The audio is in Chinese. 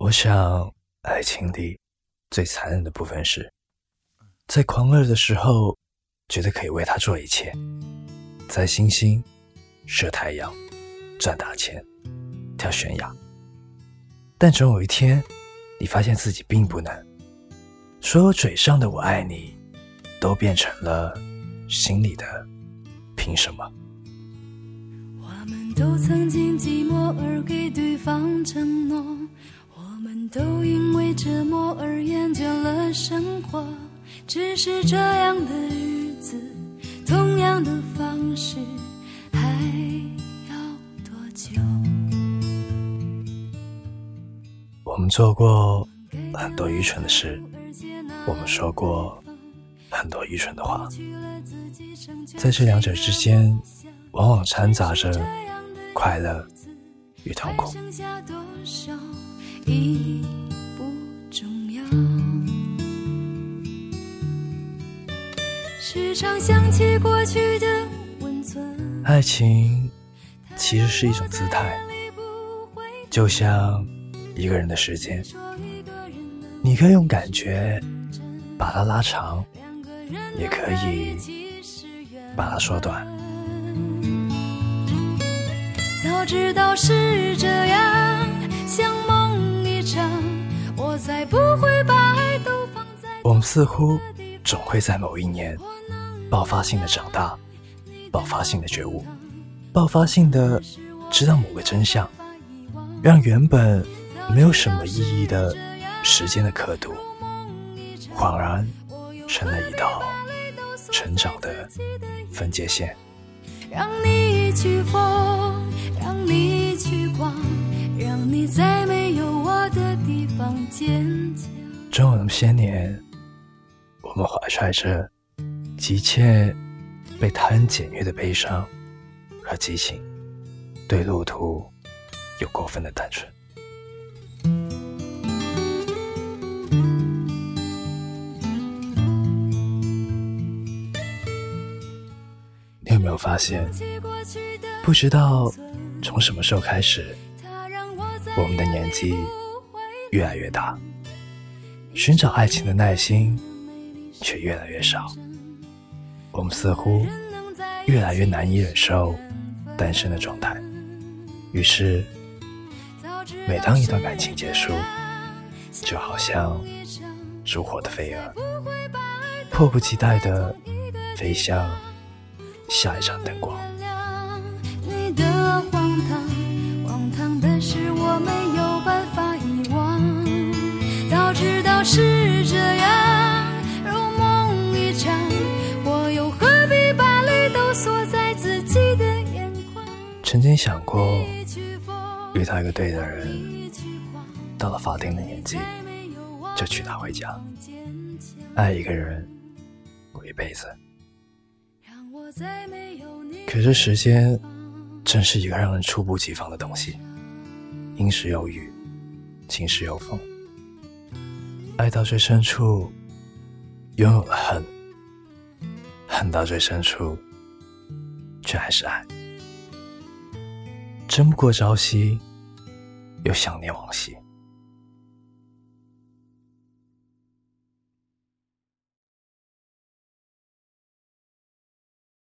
我想，爱情里最残忍的部分是，在狂热的时候，觉得可以为他做一切，在星星、射太阳、赚大钱、跳悬崖。但总有一天，你发现自己并不能，所有嘴上的“我爱你”，都变成了心里的“凭什么”。我们都曾经寂寞而给对方承诺。我们都因为折磨而厌倦了生活，只是这样的日子，同样的方式，还要多久？我们做过很多愚蠢的事，我们说过很多愚蠢的话，在这两者之间，往往掺杂着快乐与痛苦。已不重要。时常想起过去的温存。爱情其实是一种姿态，就像一个人的时间，你可以用感觉把它拉长，也可以把它缩短。早知道是们似乎总会在某一年爆发性的长大，爆发性的觉悟，爆发性的知道某个真相，让原本没有什么意义的时间的刻度，恍然成了一道成长的分界线。让你去疯，让你去狂，让你在没有我的地方坚强。终有那么些年，我们怀揣着急切被他人检阅的悲伤和激情，对路途有过分的单纯。你有没有发现？不知道从什么时候开始，我们的年纪越来越大，寻找爱情的耐心却越来越少。我们似乎越来越难以忍受单身的状态，于是，每当一段感情结束，就好像烛火的飞蛾，迫不及待地飞向。下一场灯光。你的荒唐，曾经想过，遇到一个对的人，到了法定的年纪，就娶她回家。爱一个人，过一辈子。可是时间，真是一个让人猝不及防的东西。阴时有雨，晴时有风。爱到最深处，拥有了恨；恨到最深处，却还是爱。争不过朝夕，又想念往昔。